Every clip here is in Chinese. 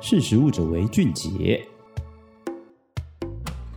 识食物者为俊杰。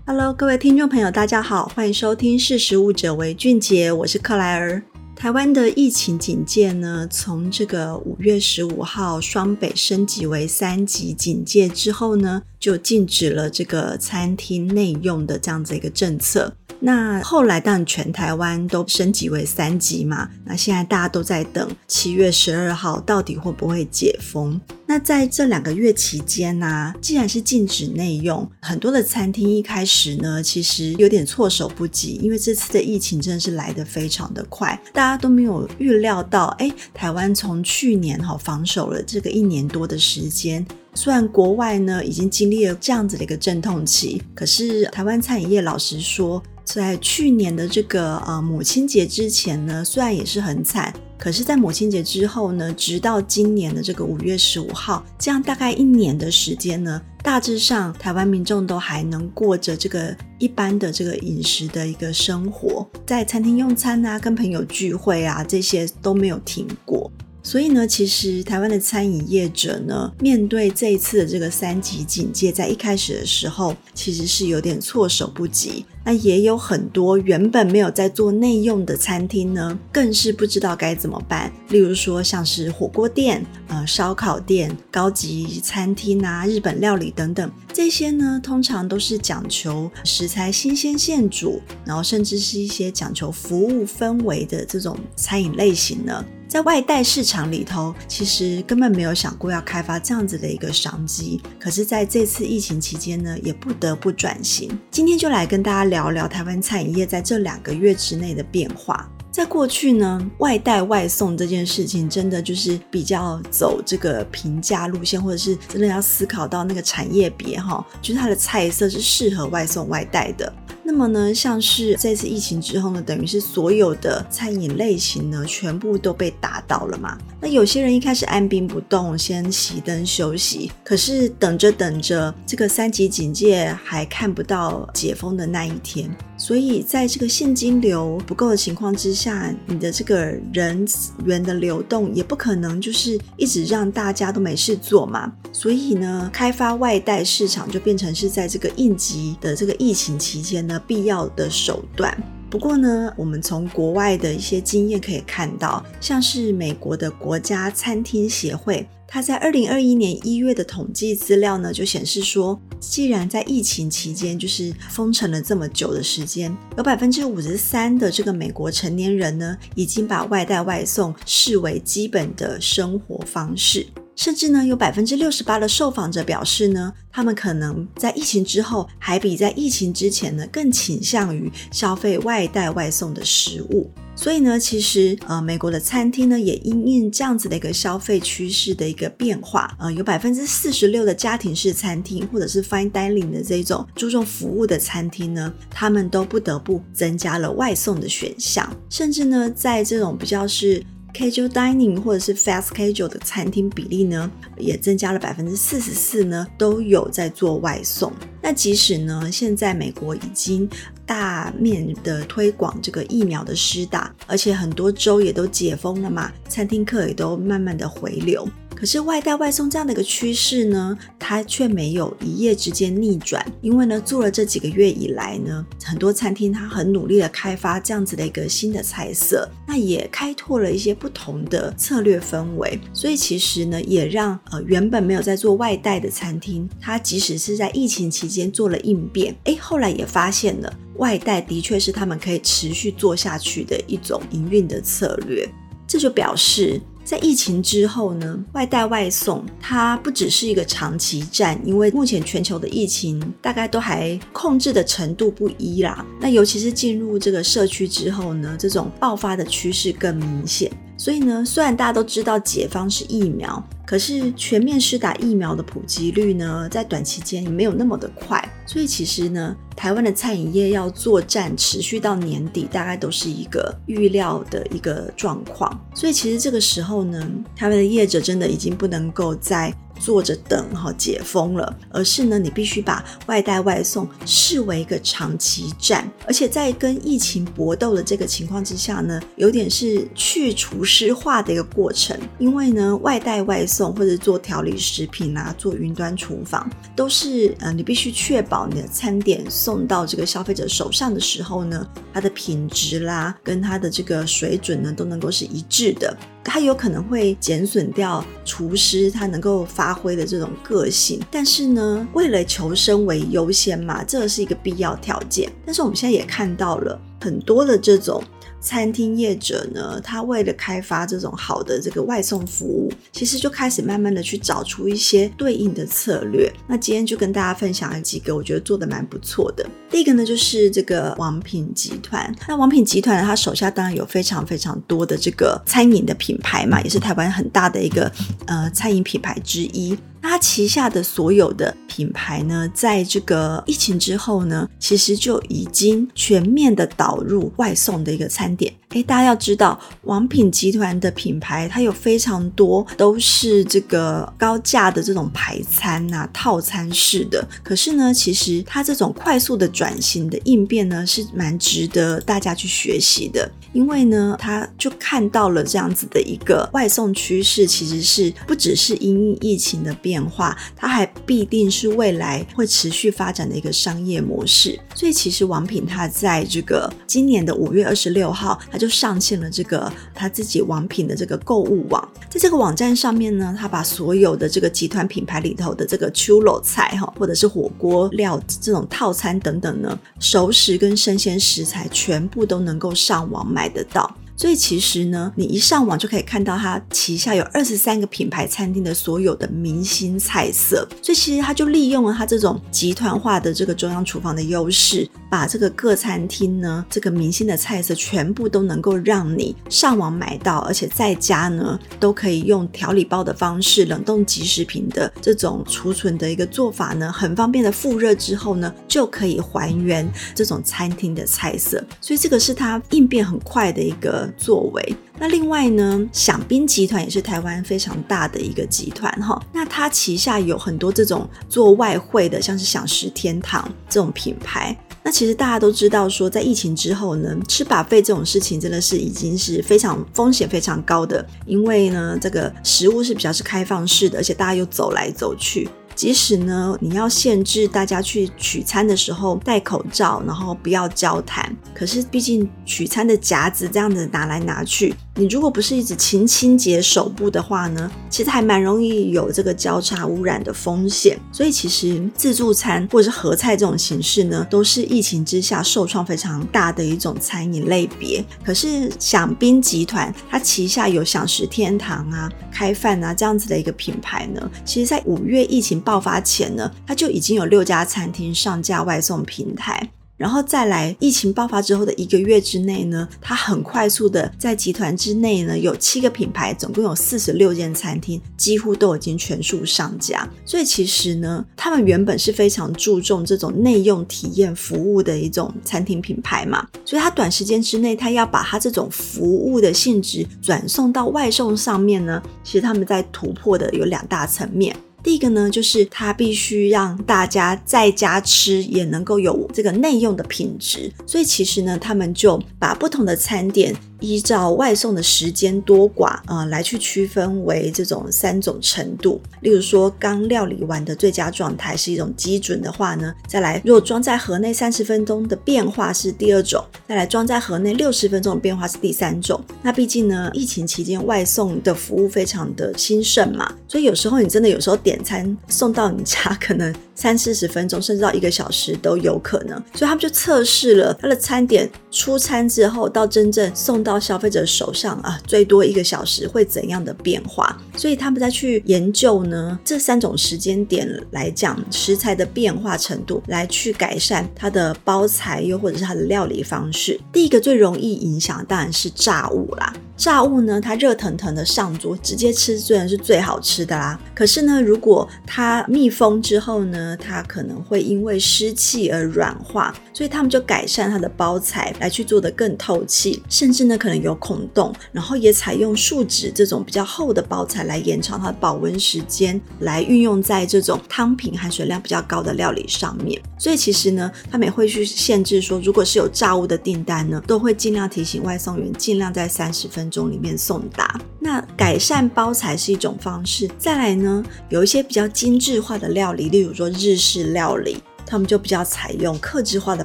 Hello，各位听众朋友，大家好，欢迎收听识食物者为俊杰，我是克莱尔。台湾的疫情警戒呢，从这个五月十五号双北升级为三级警戒之后呢，就禁止了这个餐厅内用的这样子一个政策。那后来当然全台湾都升级为三级嘛，那现在大家都在等七月十二号到底会不会解封。那在这两个月期间呢、既然是禁止内用，很多的餐厅一开始呢，其实有点措手不及，因为这次的疫情真的是来得非常的快，大家都没有预料到，哎，台湾从去年哈防守了这个一年多的时间。虽然国外呢已经经历了这样子的一个阵痛期，可是台湾餐饮业老实说，在去年的这个呃母亲节之前呢，虽然也是很惨，可是，在母亲节之后呢，直到今年的这个五月十五号，这样大概一年的时间呢，大致上台湾民众都还能过着这个一般的这个饮食的一个生活，在餐厅用餐啊，跟朋友聚会啊，这些都没有停过。所以呢，其实台湾的餐饮业者呢，面对这一次的这个三级警戒，在一开始的时候，其实是有点措手不及。那也有很多原本没有在做内用的餐厅呢，更是不知道该怎么办。例如说，像是火锅店、呃烧烤店、高级餐厅啊、日本料理等等，这些呢，通常都是讲求食材新鲜现煮，然后甚至是一些讲求服务氛围的这种餐饮类型呢。在外带市场里头，其实根本没有想过要开发这样子的一个商机。可是，在这次疫情期间呢，也不得不转型。今天就来跟大家聊聊台湾餐饮业在这两个月之内的变化。在过去呢，外带外送这件事情真的就是比较走这个平价路线，或者是真的要思考到那个产业别哈，就是它的菜色是适合外送外带的。那么呢，像是这次疫情之后呢，等于是所有的餐饮类型呢，全部都被打倒了嘛。那有些人一开始按兵不动，先熄灯休息，可是等着等着，这个三级警戒还看不到解封的那一天。所以在这个现金流不够的情况之下，你的这个人员的流动也不可能就是一直让大家都没事做嘛。所以呢，开发外带市场就变成是在这个应急的这个疫情期间呢，必要的手段。不过呢，我们从国外的一些经验可以看到，像是美国的国家餐厅协会。他在二零二一年一月的统计资料呢，就显示说，既然在疫情期间就是封城了这么久的时间，有百分之五十三的这个美国成年人呢，已经把外带外送视为基本的生活方式，甚至呢，有百分之六十八的受访者表示呢，他们可能在疫情之后，还比在疫情之前呢，更倾向于消费外带外送的食物。所以呢，其实呃，美国的餐厅呢，也因应这样子的一个消费趋势的一个变化，呃，有百分之四十六的家庭式餐厅或者是 fine dining 的这种注重服务的餐厅呢，他们都不得不增加了外送的选项，甚至呢，在这种比较是 casual dining 或者是 fast casual 的餐厅比例呢，也增加了百分之四十四呢，都有在做外送。那即使呢，现在美国已经大面的推广这个疫苗的施打，而且很多州也都解封了嘛，餐厅客也都慢慢的回流。可是外带外送这样的一个趋势呢，它却没有一夜之间逆转。因为呢，做了这几个月以来呢，很多餐厅它很努力的开发这样子的一个新的菜色，那也开拓了一些不同的策略氛围。所以其实呢，也让呃原本没有在做外带的餐厅，它即使是在疫情期间做了应变，诶，后来也发现了外带的确是他们可以持续做下去的一种营运的策略。这就表示。在疫情之后呢，外带外送它不只是一个长期战，因为目前全球的疫情大概都还控制的程度不一啦。那尤其是进入这个社区之后呢，这种爆发的趋势更明显。所以呢，虽然大家都知道解方是疫苗，可是全面施打疫苗的普及率呢，在短期间也没有那么的快。所以其实呢，台湾的餐饮业要作战持续到年底，大概都是一个预料的一个状况。所以其实这个时候呢，台湾的业者真的已经不能够再。坐着等哈解封了，而是呢，你必须把外带外送视为一个长期战，而且在跟疫情搏斗的这个情况之下呢，有点是去厨师化的一个过程。因为呢，外带外送或者做调理食品啊，做云端厨房，都是呃，你必须确保你的餐点送到这个消费者手上的时候呢，它的品质啦，跟它的这个水准呢，都能够是一致的。它有可能会减损掉厨师他能够发挥的这种个性，但是呢，为了求生为优先嘛，这是一个必要条件。但是我们现在也看到了很多的这种。餐厅业者呢，他为了开发这种好的这个外送服务，其实就开始慢慢的去找出一些对应的策略。那今天就跟大家分享了几个，我觉得做得蛮不错的。第一个呢，就是这个王品集团。那王品集团呢，他手下当然有非常非常多的这个餐饮的品牌嘛，也是台湾很大的一个呃餐饮品牌之一。那它旗下的所有的品牌呢，在这个疫情之后呢，其实就已经全面的导入外送的一个餐点。诶，大家要知道，王品集团的品牌，它有非常多都是这个高价的这种排餐呐、啊、套餐式的。可是呢，其实它这种快速的转型的应变呢，是蛮值得大家去学习的。因为呢，他就看到了这样子的一个外送趋势，其实是不只是因疫情的变变化，它还必定是未来会持续发展的一个商业模式。所以，其实王品它在这个今年的五月二十六号，它就上线了这个他自己王品的这个购物网，在这个网站上面呢，他把所有的这个集团品牌里头的这个秋楼菜哈，或者是火锅料这种套餐等等呢，熟食跟生鲜食材全部都能够上网买得到。所以其实呢，你一上网就可以看到它旗下有二十三个品牌餐厅的所有的明星菜色。所以其实它就利用了它这种集团化的这个中央厨房的优势，把这个各餐厅呢这个明星的菜色全部都能够让你上网买到，而且在家呢都可以用调理包的方式，冷冻即食品的这种储存的一个做法呢，很方便的复热之后呢，就可以还原这种餐厅的菜色。所以这个是它应变很快的一个。作为那另外呢，享宾集团也是台湾非常大的一个集团哈。那它旗下有很多这种做外汇的，像是享食天堂这种品牌。那其实大家都知道说，在疫情之后呢，吃 buffet 这种事情真的是已经是非常风险非常高的，因为呢，这个食物是比较是开放式的，而且大家又走来走去。即使呢，你要限制大家去取餐的时候戴口罩，然后不要交谈，可是毕竟取餐的夹子这样子拿来拿去，你如果不是一直勤清洁手部的话呢，其实还蛮容易有这个交叉污染的风险。所以其实自助餐或者是合菜这种形式呢，都是疫情之下受创非常大的一种餐饮类别。可是享宾集团它旗下有享食天堂啊、开饭啊这样子的一个品牌呢，其实在五月疫情爆发前呢，它就已经有六家餐厅上架外送平台。然后再来，疫情爆发之后的一个月之内呢，它很快速的在集团之内呢，有七个品牌，总共有四十六间餐厅，几乎都已经全数上架。所以其实呢，他们原本是非常注重这种内用体验服务的一种餐厅品牌嘛，所以它短时间之内，它要把它这种服务的性质转送到外送上面呢，其实他们在突破的有两大层面。第一个呢，就是它必须让大家在家吃也能够有这个内用的品质，所以其实呢，他们就把不同的餐点。依照外送的时间多寡，呃，来去区分为这种三种程度。例如说，刚料理完的最佳状态是一种基准的话呢，再来，如果装在盒内三十分钟的变化是第二种，再来装在盒内六十分钟的变化是第三种。那毕竟呢，疫情期间外送的服务非常的兴盛嘛，所以有时候你真的有时候点点餐送到你家，可能三四十分钟，甚至到一个小时都有可能。所以他们就测试了他的餐点出餐之后到真正送到。到消费者手上啊，最多一个小时会怎样的变化？所以他们再去研究呢，这三种时间点来讲食材的变化程度，来去改善它的包材又或者是它的料理方式。第一个最容易影响当然是炸物啦。炸物呢，它热腾腾的上桌，直接吃虽然是最好吃的啦。可是呢，如果它密封之后呢，它可能会因为湿气而软化，所以他们就改善它的包材来去做得更透气，甚至呢可能有孔洞，然后也采用树脂这种比较厚的包材来延长它的保温时间，来运用在这种汤品含水量比较高的料理上面。所以其实呢，他们也会去限制说，如果是有炸物的订单呢，都会尽量提醒外送员尽量在三十分钟里面送达。那改善包材是一种方式，再来呢，有一些比较精致化的料理，例如说日式料理，他们就比较采用克制化的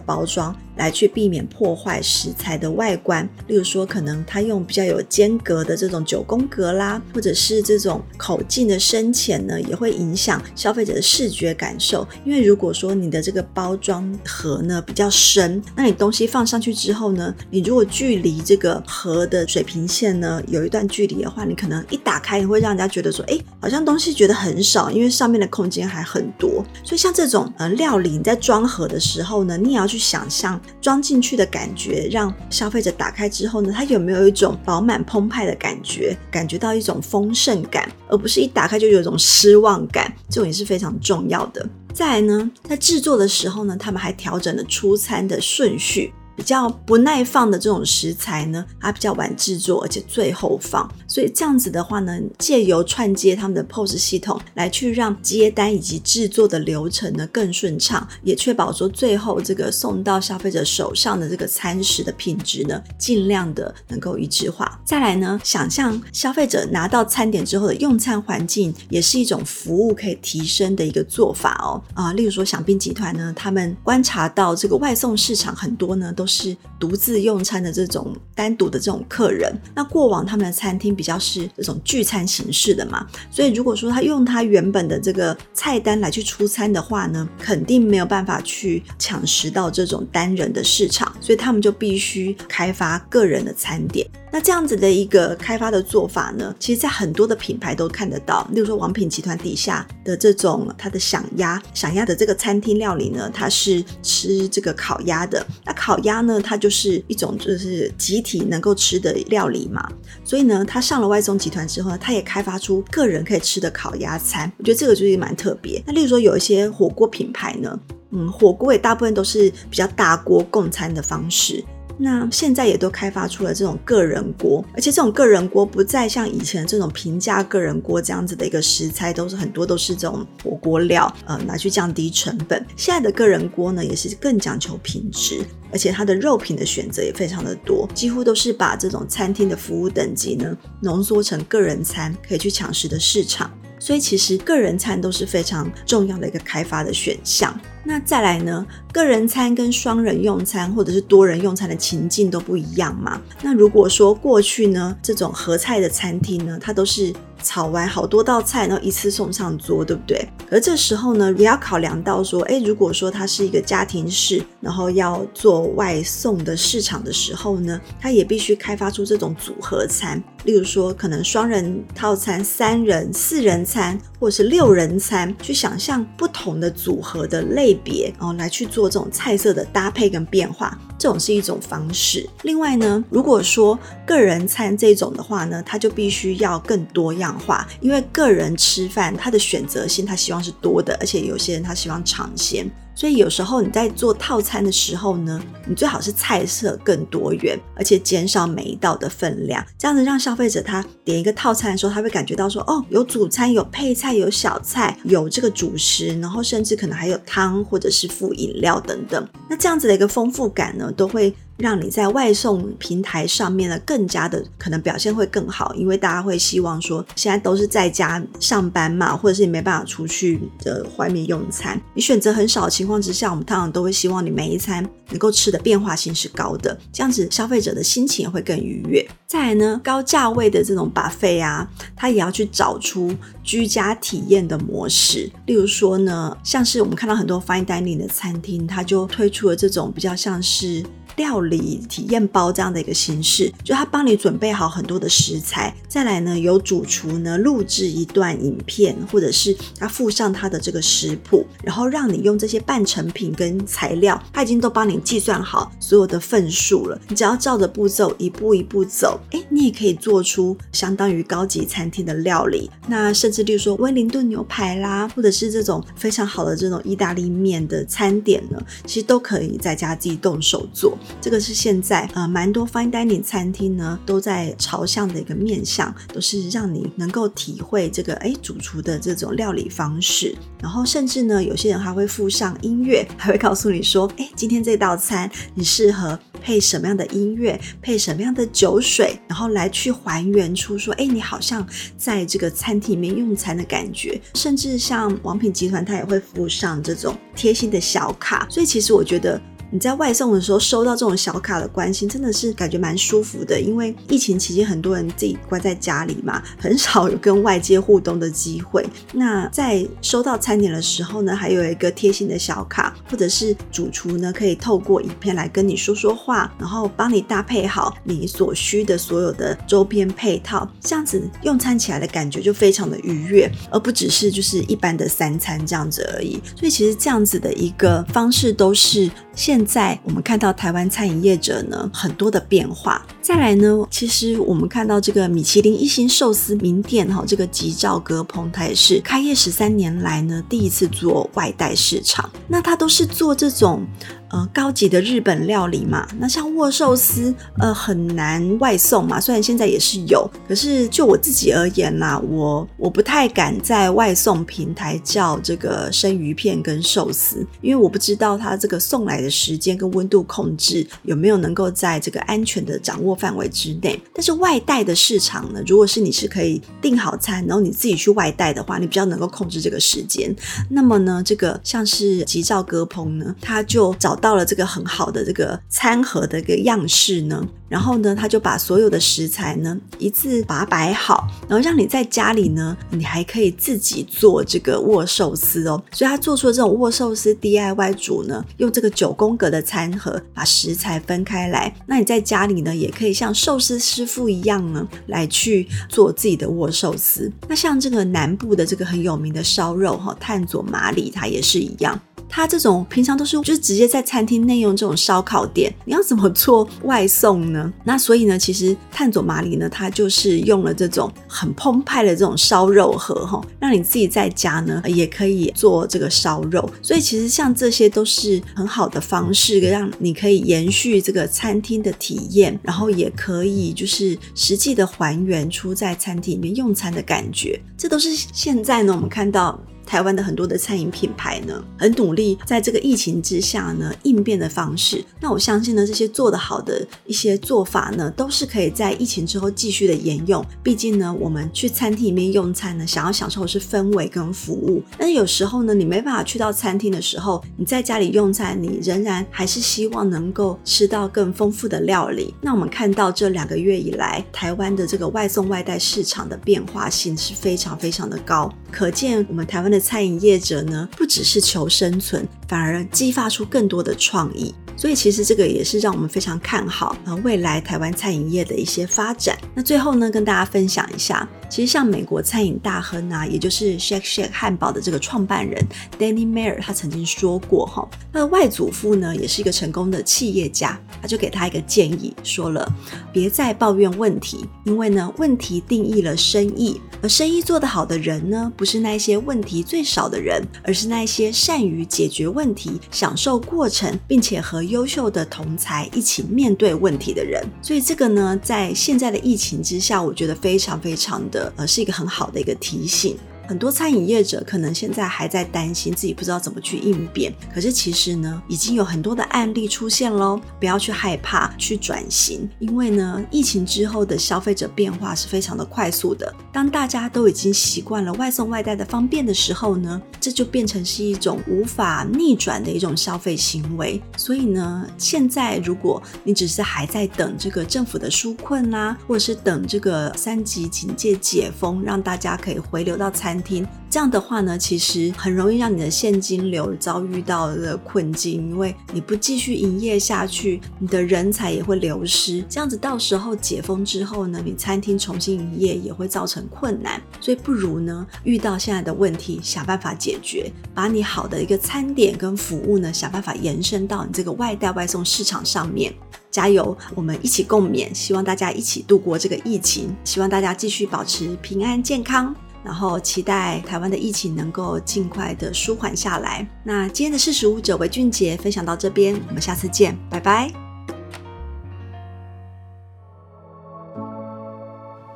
包装。来去避免破坏食材的外观，例如说，可能他用比较有间隔的这种九宫格啦，或者是这种口径的深浅呢，也会影响消费者的视觉感受。因为如果说你的这个包装盒呢比较深，那你东西放上去之后呢，你如果距离这个盒的水平线呢有一段距离的话，你可能一打开，你会让人家觉得说，哎，好像东西觉得很少，因为上面的空间还很多。所以像这种呃料理，你在装盒的时候呢，你也要去想象。装进去的感觉，让消费者打开之后呢，他有没有一种饱满澎湃的感觉，感觉到一种丰盛感，而不是一打开就有一种失望感，这种也是非常重要的。再来呢，在制作的时候呢，他们还调整了出餐的顺序。比较不耐放的这种食材呢，它比较晚制作，而且最后放，所以这样子的话呢，借由串接他们的 POS 系统来去让接单以及制作的流程呢更顺畅，也确保说最后这个送到消费者手上的这个餐食的品质呢，尽量的能够一致化。再来呢，想象消费者拿到餐点之后的用餐环境，也是一种服务可以提升的一个做法哦。啊，例如说饗宾集团呢，他们观察到这个外送市场很多呢都。是独自用餐的这种单独的这种客人，那过往他们的餐厅比较是这种聚餐形式的嘛，所以如果说他用他原本的这个菜单来去出餐的话呢，肯定没有办法去抢食到这种单人的市场，所以他们就必须开发个人的餐点。那这样子的一个开发的做法呢，其实在很多的品牌都看得到，例如说王品集团底下的这种它的享鸭，享鸭的这个餐厅料理呢，它是吃这个烤鸭的。那烤鸭呢，它就是一种就是集体能够吃的料理嘛，所以呢，它上了外送集团之后呢，它也开发出个人可以吃的烤鸭餐。我觉得这个就是蛮特别。那例如说有一些火锅品牌呢，嗯，火锅也大部分都是比较大锅共餐的方式。那现在也都开发出了这种个人锅，而且这种个人锅不再像以前这种平价个人锅这样子的一个食材，都是很多都是这种火锅料，呃，拿去降低成本。现在的个人锅呢，也是更讲求品质，而且它的肉品的选择也非常的多，几乎都是把这种餐厅的服务等级呢，浓缩成个人餐可以去抢食的市场。所以其实个人餐都是非常重要的一个开发的选项。那再来呢，个人餐跟双人用餐或者是多人用餐的情境都不一样嘛。那如果说过去呢，这种合菜的餐厅呢，它都是炒完好多道菜，然后一次送上桌，对不对？而这时候呢，也要考量到说，诶，如果说它是一个家庭式，然后要做外送的市场的时候呢，它也必须开发出这种组合餐，例如说可能双人套餐、三人、四人餐，或者是六人餐，去想象不同的组合的类。别哦，来去做这种菜色的搭配跟变化，这种是一种方式。另外呢，如果说个人餐这种的话呢，它就必须要更多样化，因为个人吃饭，他的选择性他希望是多的，而且有些人他希望尝鲜。所以有时候你在做套餐的时候呢，你最好是菜色更多元，而且减少每一道的分量，这样子让消费者他点一个套餐的时候，他会感觉到说，哦，有主餐、有配菜、有小菜、有这个主食，然后甚至可能还有汤或者是副饮料等等。那这样子的一个丰富感呢，都会。让你在外送平台上面呢，更加的可能表现会更好，因为大家会希望说，现在都是在家上班嘛，或者是你没办法出去的外面用餐，你选择很少的情况之下，我们通常都会希望你每一餐能够吃的变化性是高的，这样子消费者的心情也会更愉悦。再来呢，高价位的这种 buffet 啊，它也要去找出居家体验的模式。例如说呢，像是我们看到很多 fine dining 的餐厅，它就推出了这种比较像是。料理体验包这样的一个形式，就他帮你准备好很多的食材，再来呢，由主厨呢录制一段影片，或者是他附上他的这个食谱，然后让你用这些半成品跟材料，他已经都帮你计算好所有的份数了，你只要照着步骤一步一步走，诶，你也可以做出相当于高级餐厅的料理。那甚至例如说威灵顿牛排啦，或者是这种非常好的这种意大利面的餐点呢，其实都可以在家自己动手做。这个是现在呃蛮多 fine dining 餐厅呢都在朝向的一个面向，都是让你能够体会这个哎主厨的这种料理方式，然后甚至呢有些人还会附上音乐，还会告诉你说，哎今天这道餐你适合配什么样的音乐，配什么样的酒水，然后来去还原出说，哎你好像在这个餐厅里面用餐的感觉，甚至像王品集团它也会附上这种贴心的小卡，所以其实我觉得。你在外送的时候收到这种小卡的关心，真的是感觉蛮舒服的。因为疫情期间很多人自己关在家里嘛，很少有跟外界互动的机会。那在收到餐点的时候呢，还有一个贴心的小卡，或者是主厨呢可以透过影片来跟你说说话，然后帮你搭配好你所需的所有的周边配套，这样子用餐起来的感觉就非常的愉悦，而不只是就是一般的三餐这样子而已。所以其实这样子的一个方式都是。现在我们看到台湾餐饮业者呢，很多的变化。再来呢，其实我们看到这个米其林一星寿司名店哈，这个吉兆阁蓬，它也是开业十三年来呢，第一次做外带市场。那它都是做这种。呃，高级的日本料理嘛，那像握寿司，呃，很难外送嘛。虽然现在也是有，可是就我自己而言啦，我我不太敢在外送平台叫这个生鱼片跟寿司，因为我不知道它这个送来的时间跟温度控制有没有能够在这个安全的掌握范围之内。但是外带的市场呢，如果是你是可以订好餐，然后你自己去外带的话，你比较能够控制这个时间。那么呢，这个像是吉兆阁棚呢，他就找。到了这个很好的这个餐盒的一个样式呢，然后呢，他就把所有的食材呢一次把它摆好，然后让你在家里呢，你还可以自己做这个握寿司哦。所以他做出了这种握寿司 DIY 组呢，用这个九宫格的餐盒把食材分开来，那你在家里呢也可以可以像寿司师傅一样呢来去做自己的握寿司。那像这个南部的这个很有名的烧肉哈，炭佐马里它也是一样。它这种平常都是就是直接在餐厅内用这种烧烤店，你要怎么做外送呢？那所以呢，其实炭佐马里呢，它就是用了这种很澎湃的这种烧肉盒哈，让你自己在家呢也可以做这个烧肉。所以其实像这些都是很好的方式，让你可以延续这个餐厅的体验，然后也可以就是实际的还原出在餐厅里面用餐的感觉。这都是现在呢，我们看到。台湾的很多的餐饮品牌呢，很努力在这个疫情之下呢应变的方式。那我相信呢，这些做得好的一些做法呢，都是可以在疫情之后继续的沿用。毕竟呢，我们去餐厅里面用餐呢，想要享受的是氛围跟服务。但是有时候呢，你没办法去到餐厅的时候，你在家里用餐，你仍然还是希望能够吃到更丰富的料理。那我们看到这两个月以来，台湾的这个外送外带市场的变化性是非常非常的高，可见我们台湾的。餐饮业者呢，不只是求生存，反而激发出更多的创意。所以其实这个也是让我们非常看好呃未来台湾餐饮业的一些发展。那最后呢，跟大家分享一下，其实像美国餐饮大亨啊，也就是 Shake Shack 汉堡的这个创办人 Danny Mayer，他曾经说过哈，他的外祖父呢也是一个成功的企业家，他就给他一个建议，说了别再抱怨问题，因为呢问题定义了生意，而生意做得好的人呢，不是那些问题最少的人，而是那些善于解决问题、享受过程，并且和优秀的同才一起面对问题的人，所以这个呢，在现在的疫情之下，我觉得非常非常的呃，是一个很好的一个提醒。很多餐饮业者可能现在还在担心自己不知道怎么去应变，可是其实呢，已经有很多的案例出现喽。不要去害怕去转型，因为呢，疫情之后的消费者变化是非常的快速的。当大家都已经习惯了外送外带的方便的时候呢，这就变成是一种无法逆转的一种消费行为。所以呢，现在如果你只是还在等这个政府的纾困啦，或者是等这个三级警戒解封，让大家可以回流到餐餐厅。这样的话呢，其实很容易让你的现金流遭遇到了困境，因为你不继续营业下去，你的人才也会流失。这样子到时候解封之后呢，你餐厅重新营业也会造成困难。所以不如呢，遇到现在的问题，想办法解决，把你好的一个餐点跟服务呢，想办法延伸到你这个外带外送市场上面。加油，我们一起共勉，希望大家一起度过这个疫情，希望大家继续保持平安健康。然后期待台湾的疫情能够尽快的舒缓下来。那今天的识食物者为俊杰分享到这边，我们下次见，拜拜。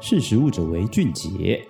识时务者为俊杰。